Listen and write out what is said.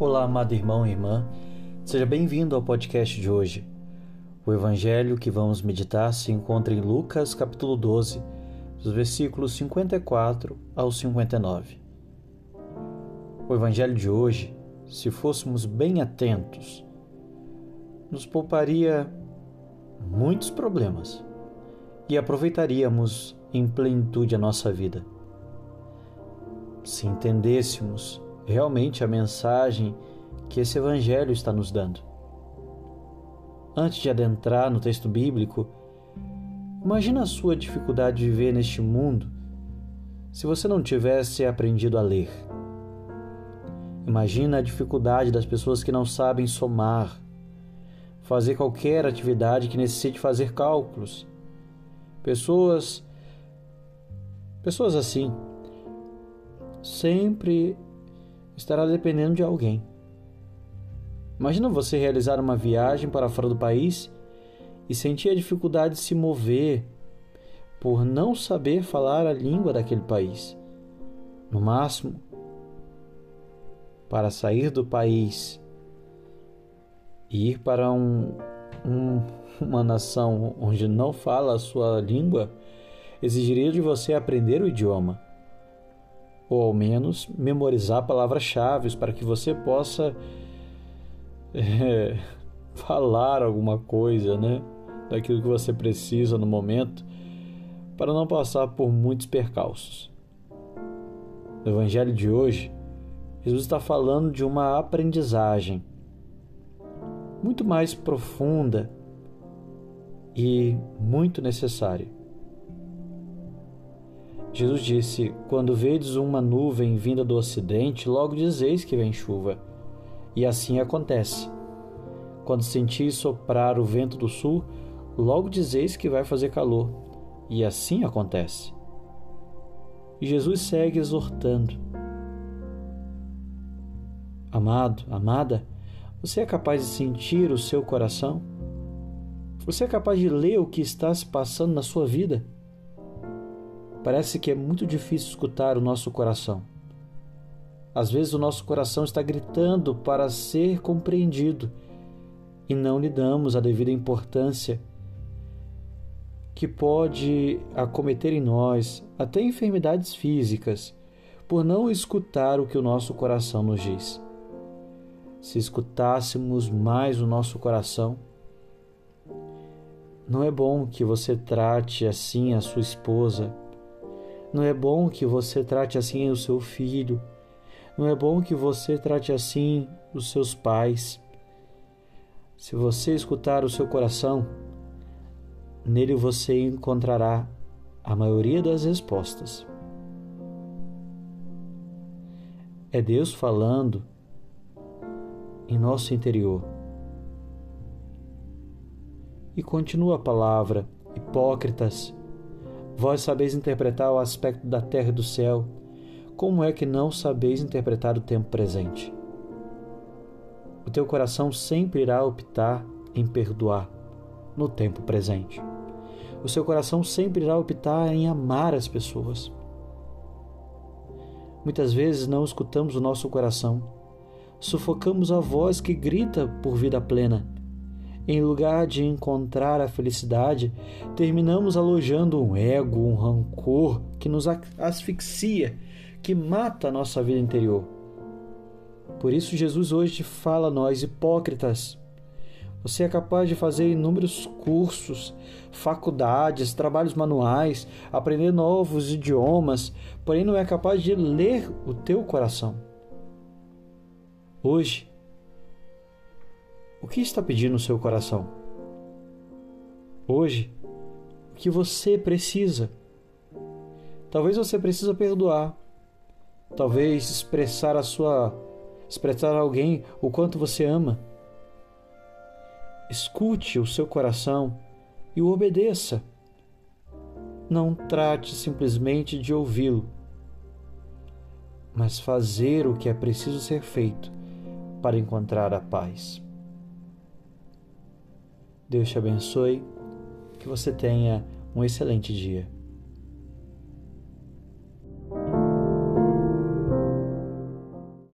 Olá, amado irmão e irmã, seja bem-vindo ao podcast de hoje. O evangelho que vamos meditar se encontra em Lucas, capítulo 12, dos versículos 54 ao 59. O evangelho de hoje, se fôssemos bem atentos, nos pouparia muitos problemas e aproveitaríamos em plenitude a nossa vida. Se entendêssemos realmente a mensagem que esse Evangelho está nos dando. Antes de adentrar no texto bíblico, imagina a sua dificuldade de viver neste mundo se você não tivesse aprendido a ler. Imagina a dificuldade das pessoas que não sabem somar, fazer qualquer atividade que necessite fazer cálculos. Pessoas pessoas assim sempre estará dependendo de alguém. Imagina você realizar uma viagem para fora do país e sentir a dificuldade de se mover por não saber falar a língua daquele país. No máximo, para sair do país e ir para um, um, uma nação onde não fala a sua língua, exigiria de você aprender o idioma ou ao menos memorizar palavras-chave para que você possa é, falar alguma coisa, né? Daquilo que você precisa no momento, para não passar por muitos percalços. No Evangelho de hoje, Jesus está falando de uma aprendizagem muito mais profunda e muito necessária. Jesus disse: Quando vedes uma nuvem vinda do ocidente, logo dizeis que vem chuva. E assim acontece. Quando sentis soprar o vento do sul, logo dizeis que vai fazer calor. E assim acontece. E Jesus segue exortando: Amado, amada, você é capaz de sentir o seu coração? Você é capaz de ler o que está se passando na sua vida? Parece que é muito difícil escutar o nosso coração. Às vezes o nosso coração está gritando para ser compreendido e não lhe damos a devida importância que pode acometer em nós até enfermidades físicas por não escutar o que o nosso coração nos diz. Se escutássemos mais o nosso coração, não é bom que você trate assim a sua esposa, não é bom que você trate assim o seu filho. Não é bom que você trate assim os seus pais. Se você escutar o seu coração, nele você encontrará a maioria das respostas. É Deus falando em nosso interior. E continua a palavra: hipócritas, Vós sabeis interpretar o aspecto da terra e do céu, como é que não sabeis interpretar o tempo presente? O teu coração sempre irá optar em perdoar no tempo presente. O seu coração sempre irá optar em amar as pessoas. Muitas vezes não escutamos o nosso coração, sufocamos a voz que grita por vida plena em lugar de encontrar a felicidade, terminamos alojando um ego, um rancor que nos asfixia, que mata a nossa vida interior. Por isso, Jesus hoje fala a nós, hipócritas. Você é capaz de fazer inúmeros cursos, faculdades, trabalhos manuais, aprender novos idiomas, porém não é capaz de ler o teu coração. Hoje, o que está pedindo o seu coração? Hoje, o que você precisa? Talvez você precisa perdoar. Talvez expressar a sua expressar a alguém o quanto você ama. Escute o seu coração e o obedeça. Não trate simplesmente de ouvi-lo, mas fazer o que é preciso ser feito para encontrar a paz. Deus te abençoe, que você tenha um excelente dia.